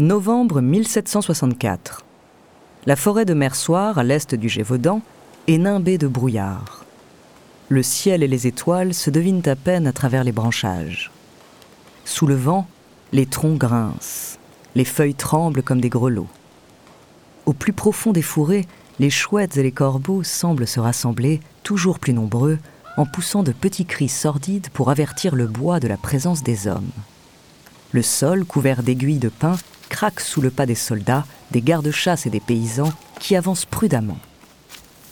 Novembre 1764. La forêt de Mersoir, à l'est du Gévaudan, est nimbée de brouillard. Le ciel et les étoiles se devinent à peine à travers les branchages. Sous le vent, les troncs grincent, les feuilles tremblent comme des grelots. Au plus profond des fourrés, les chouettes et les corbeaux semblent se rassembler, toujours plus nombreux, en poussant de petits cris sordides pour avertir le bois de la présence des hommes. Le sol, couvert d'aiguilles de pin, craque sous le pas des soldats, des gardes-chasse et des paysans qui avancent prudemment.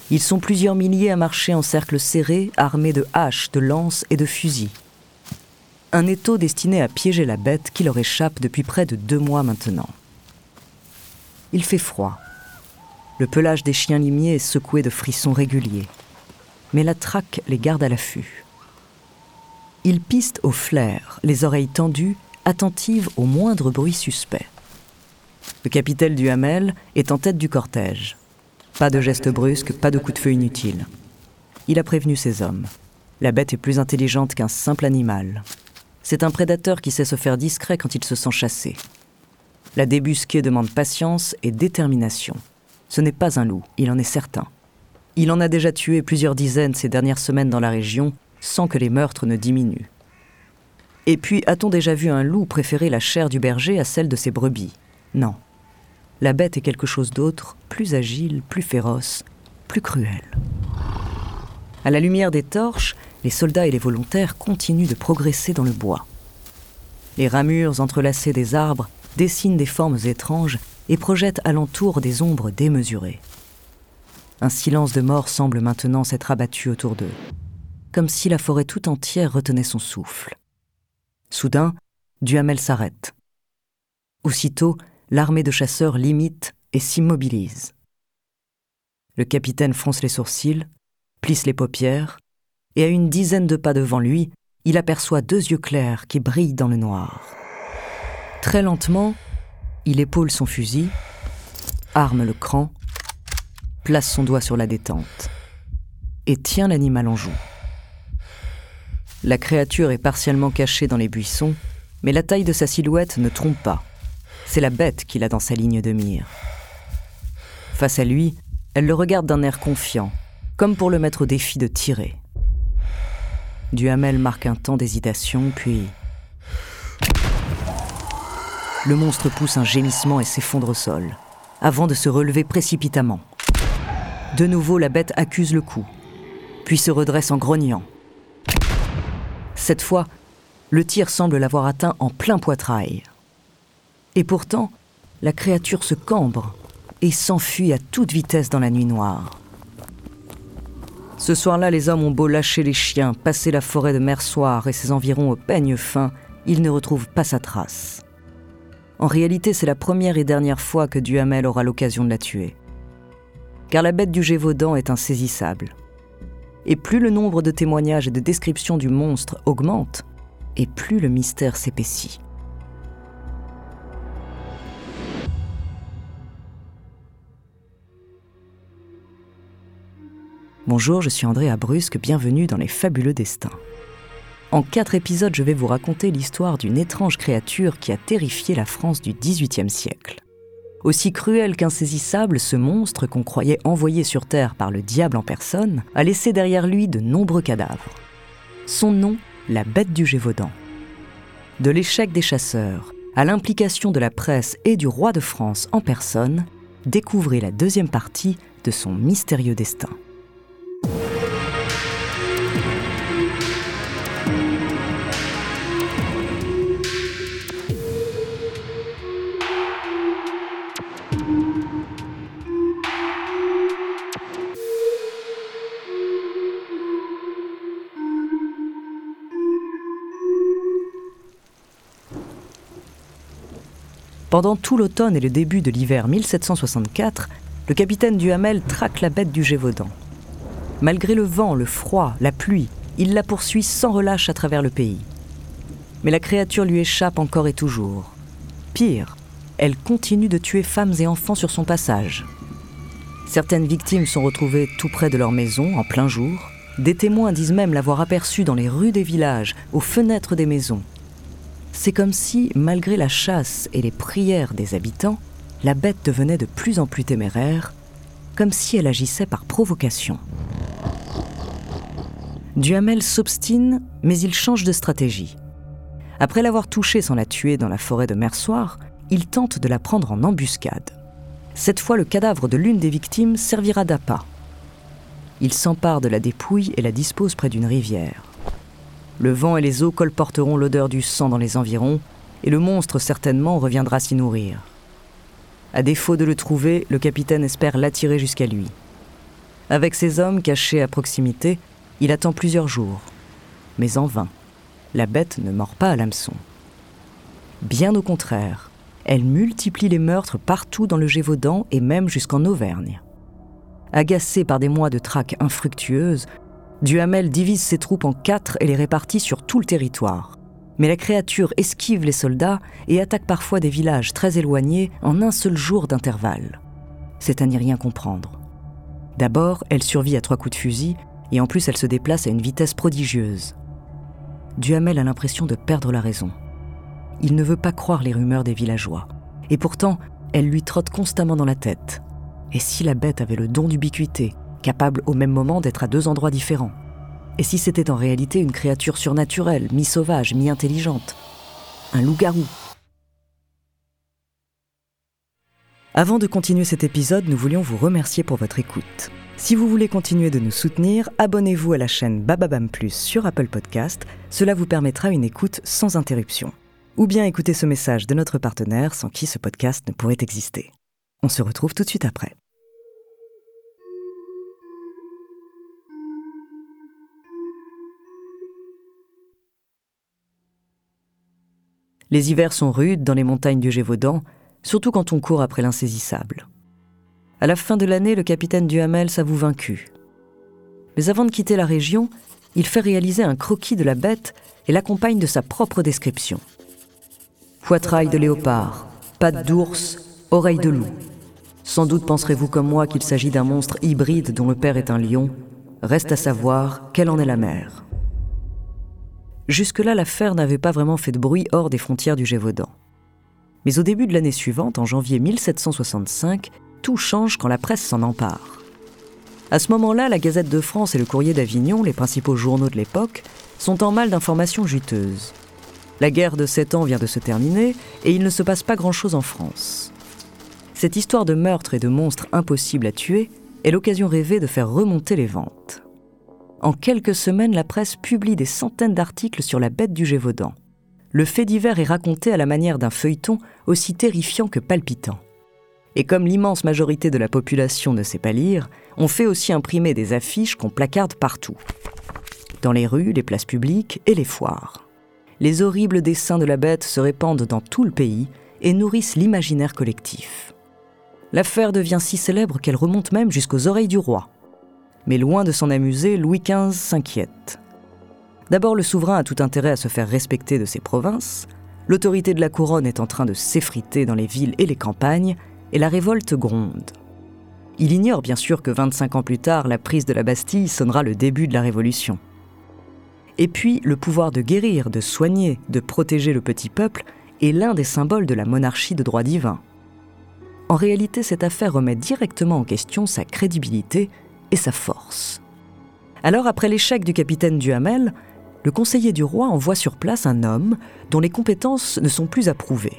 Ils sont plusieurs milliers à marcher en cercle serré, armés de haches, de lances et de fusils. Un étau destiné à piéger la bête qui leur échappe depuis près de deux mois maintenant. Il fait froid. Le pelage des chiens limiers est secoué de frissons réguliers. Mais la traque les garde à l'affût. Ils pistent au flair, les oreilles tendues attentive au moindre bruit suspect. Le capitaine du Hamel est en tête du cortège. Pas de gestes brusques, pas de coups de feu inutiles. Il a prévenu ses hommes. La bête est plus intelligente qu'un simple animal. C'est un prédateur qui sait se faire discret quand il se sent chassé. La débusquée demande patience et détermination. Ce n'est pas un loup, il en est certain. Il en a déjà tué plusieurs dizaines ces dernières semaines dans la région sans que les meurtres ne diminuent. Et puis, a-t-on déjà vu un loup préférer la chair du berger à celle de ses brebis? Non. La bête est quelque chose d'autre, plus agile, plus féroce, plus cruel. À la lumière des torches, les soldats et les volontaires continuent de progresser dans le bois. Les ramures entrelacées des arbres dessinent des formes étranges et projettent alentour des ombres démesurées. Un silence de mort semble maintenant s'être abattu autour d'eux, comme si la forêt tout entière retenait son souffle. Soudain, Duhamel s'arrête. Aussitôt, l'armée de chasseurs limite et s'immobilise. Le capitaine fronce les sourcils, plisse les paupières, et à une dizaine de pas devant lui, il aperçoit deux yeux clairs qui brillent dans le noir. Très lentement, il épaule son fusil, arme le cran, place son doigt sur la détente et tient l'animal en joue. La créature est partiellement cachée dans les buissons, mais la taille de sa silhouette ne trompe pas. C'est la bête qu'il a dans sa ligne de mire. Face à lui, elle le regarde d'un air confiant, comme pour le mettre au défi de tirer. Duhamel marque un temps d'hésitation, puis... Le monstre pousse un gémissement et s'effondre au sol, avant de se relever précipitamment. De nouveau, la bête accuse le coup, puis se redresse en grognant. Cette fois, le tir semble l'avoir atteint en plein poitrail. Et pourtant, la créature se cambre et s'enfuit à toute vitesse dans la nuit noire. Ce soir-là, les hommes ont beau lâcher les chiens, passer la forêt de Mersoir et ses environs au peigne fin, ils ne retrouvent pas sa trace. En réalité, c'est la première et dernière fois que Duhamel aura l'occasion de la tuer. Car la bête du Gévaudan est insaisissable et plus le nombre de témoignages et de descriptions du monstre augmente, et plus le mystère s'épaissit. Bonjour, je suis André Abrusque, bienvenue dans Les Fabuleux Destins. En quatre épisodes, je vais vous raconter l'histoire d'une étrange créature qui a terrifié la France du XVIIIe siècle. Aussi cruel qu'insaisissable, ce monstre qu'on croyait envoyé sur Terre par le diable en personne a laissé derrière lui de nombreux cadavres. Son nom, la bête du Gévaudan. De l'échec des chasseurs à l'implication de la presse et du roi de France en personne, découvrez la deuxième partie de son mystérieux destin. Pendant tout l'automne et le début de l'hiver 1764, le capitaine Duhamel traque la bête du Gévaudan. Malgré le vent, le froid, la pluie, il la poursuit sans relâche à travers le pays. Mais la créature lui échappe encore et toujours. Pire, elle continue de tuer femmes et enfants sur son passage. Certaines victimes sont retrouvées tout près de leur maison, en plein jour. Des témoins disent même l'avoir aperçue dans les rues des villages, aux fenêtres des maisons. C'est comme si, malgré la chasse et les prières des habitants, la bête devenait de plus en plus téméraire, comme si elle agissait par provocation. Duhamel s'obstine, mais il change de stratégie. Après l'avoir touchée sans la tuer dans la forêt de Mersoir, il tente de la prendre en embuscade. Cette fois, le cadavre de l'une des victimes servira d'appât. Il s'empare de la dépouille et la dispose près d'une rivière. Le vent et les eaux colporteront l'odeur du sang dans les environs, et le monstre certainement reviendra s'y nourrir. À défaut de le trouver, le capitaine espère l'attirer jusqu'à lui. Avec ses hommes cachés à proximité, il attend plusieurs jours. Mais en vain. La bête ne mord pas à l'hameçon. Bien au contraire, elle multiplie les meurtres partout dans le Gévaudan et même jusqu'en Auvergne. Agacé par des mois de traque infructueuse, Duhamel divise ses troupes en quatre et les répartit sur tout le territoire. Mais la créature esquive les soldats et attaque parfois des villages très éloignés en un seul jour d'intervalle. C'est à n'y rien comprendre. D'abord, elle survit à trois coups de fusil, et en plus elle se déplace à une vitesse prodigieuse. Duhamel a l'impression de perdre la raison. Il ne veut pas croire les rumeurs des villageois. Et pourtant, elle lui trotte constamment dans la tête. Et si la bête avait le don d'ubiquité, capable au même moment d'être à deux endroits différents Et si c'était en réalité une créature surnaturelle, mi-sauvage, mi-intelligente? Un loup-garou Avant de continuer cet épisode, nous voulions vous remercier pour votre écoute. Si vous voulez continuer de nous soutenir, abonnez-vous à la chaîne Bababam Plus sur Apple Podcast. Cela vous permettra une écoute sans interruption. Ou bien écouter ce message de notre partenaire sans qui ce podcast ne pourrait exister. On se retrouve tout de suite après. Les hivers sont rudes dans les montagnes du Gévaudan, surtout quand on court après l'insaisissable. À la fin de l'année, le capitaine Duhamel s'avoue vaincu. Mais avant de quitter la région, il fait réaliser un croquis de la bête et l'accompagne de sa propre description. Poitrail de léopard, pattes d'ours, oreilles de loup. Sans doute penserez-vous comme moi qu'il s'agit d'un monstre hybride dont le père est un lion. Reste à savoir quelle en est la mère. Jusque-là, l'affaire n'avait pas vraiment fait de bruit hors des frontières du Gévaudan. Mais au début de l'année suivante, en janvier 1765, tout change quand la presse s'en empare. À ce moment-là, la Gazette de France et le Courrier d'Avignon, les principaux journaux de l'époque, sont en mal d'informations juteuses. La guerre de sept ans vient de se terminer et il ne se passe pas grand-chose en France. Cette histoire de meurtre et de monstres impossibles à tuer est l'occasion rêvée de faire remonter les ventes. En quelques semaines, la presse publie des centaines d'articles sur la bête du Gévaudan. Le fait divers est raconté à la manière d'un feuilleton aussi terrifiant que palpitant. Et comme l'immense majorité de la population ne sait pas lire, on fait aussi imprimer des affiches qu'on placarde partout. Dans les rues, les places publiques et les foires. Les horribles dessins de la bête se répandent dans tout le pays et nourrissent l'imaginaire collectif. L'affaire devient si célèbre qu'elle remonte même jusqu'aux oreilles du roi. Mais loin de s'en amuser, Louis XV s'inquiète. D'abord, le souverain a tout intérêt à se faire respecter de ses provinces, l'autorité de la couronne est en train de s'effriter dans les villes et les campagnes, et la révolte gronde. Il ignore bien sûr que 25 ans plus tard, la prise de la Bastille sonnera le début de la Révolution. Et puis, le pouvoir de guérir, de soigner, de protéger le petit peuple est l'un des symboles de la monarchie de droit divin. En réalité, cette affaire remet directement en question sa crédibilité et sa force. Alors, après l'échec du capitaine Duhamel, le conseiller du roi envoie sur place un homme dont les compétences ne sont plus approuvées.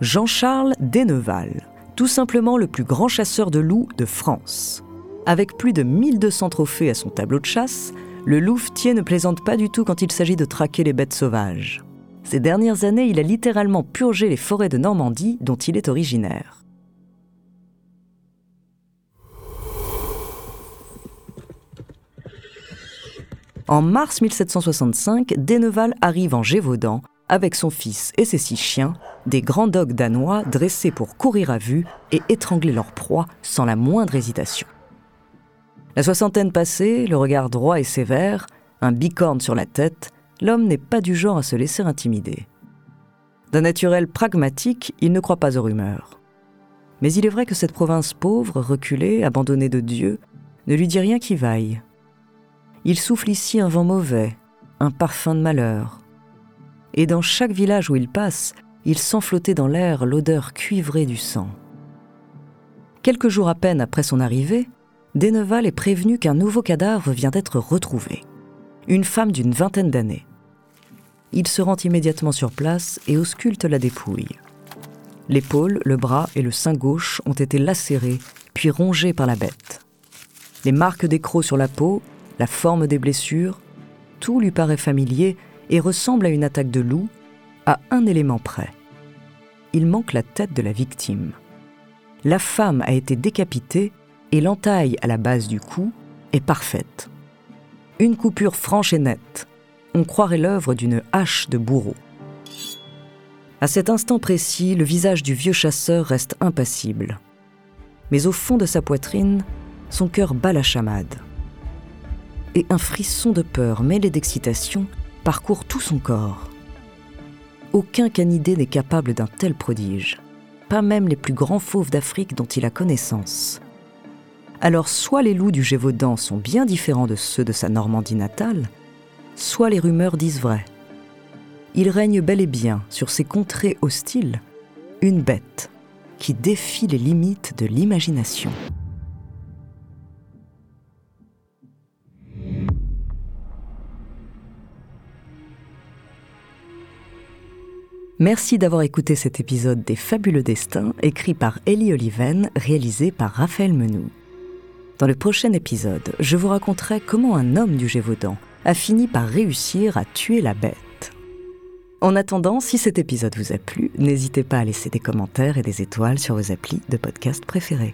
Jean-Charles Deneval, tout simplement le plus grand chasseur de loups de France. Avec plus de 1200 trophées à son tableau de chasse, le louvetier ne plaisante pas du tout quand il s'agit de traquer les bêtes sauvages. Ces dernières années, il a littéralement purgé les forêts de Normandie dont il est originaire. En mars 1765, Deneval arrive en Gévaudan avec son fils et ses six chiens, des grands dogs danois dressés pour courir à vue et étrangler leur proie sans la moindre hésitation. La soixantaine passée, le regard droit et sévère, un bicorne sur la tête, l'homme n'est pas du genre à se laisser intimider. D'un naturel pragmatique, il ne croit pas aux rumeurs. Mais il est vrai que cette province pauvre, reculée, abandonnée de Dieu, ne lui dit rien qui vaille. Il souffle ici un vent mauvais, un parfum de malheur. et dans chaque village où il passe, il sent flotter dans l'air l'odeur cuivrée du sang. Quelques jours à peine après son arrivée, Deneval est prévenu qu'un nouveau cadavre vient d'être retrouvé. Une femme d'une vingtaine d'années. Il se rend immédiatement sur place et ausculte la dépouille. L'épaule, le bras et le sein gauche ont été lacérés, puis rongés par la bête. Les marques des crocs sur la peau, la forme des blessures, tout lui paraît familier et ressemble à une attaque de loup, à un élément près. Il manque la tête de la victime. La femme a été décapitée et l'entaille à la base du cou est parfaite. Une coupure franche et nette. On croirait l'œuvre d'une hache de bourreau. À cet instant précis, le visage du vieux chasseur reste impassible. Mais au fond de sa poitrine, son cœur bat la chamade. Et un frisson de peur mêlé d'excitation parcourt tout son corps. Aucun canidé n'est capable d'un tel prodige, pas même les plus grands fauves d'Afrique dont il a connaissance. Alors soit les loups du Gévaudan sont bien différents de ceux de sa Normandie natale, soit les rumeurs disent vrai il règne bel et bien sur ces contrées hostiles une bête qui défie les limites de l'imagination. Merci d'avoir écouté cet épisode des Fabuleux Destins, écrit par Ellie Oliven, réalisé par Raphaël Menou. Dans le prochain épisode, je vous raconterai comment un homme du Gévaudan a fini par réussir à tuer la bête. En attendant, si cet épisode vous a plu, n'hésitez pas à laisser des commentaires et des étoiles sur vos applis de podcast préférés.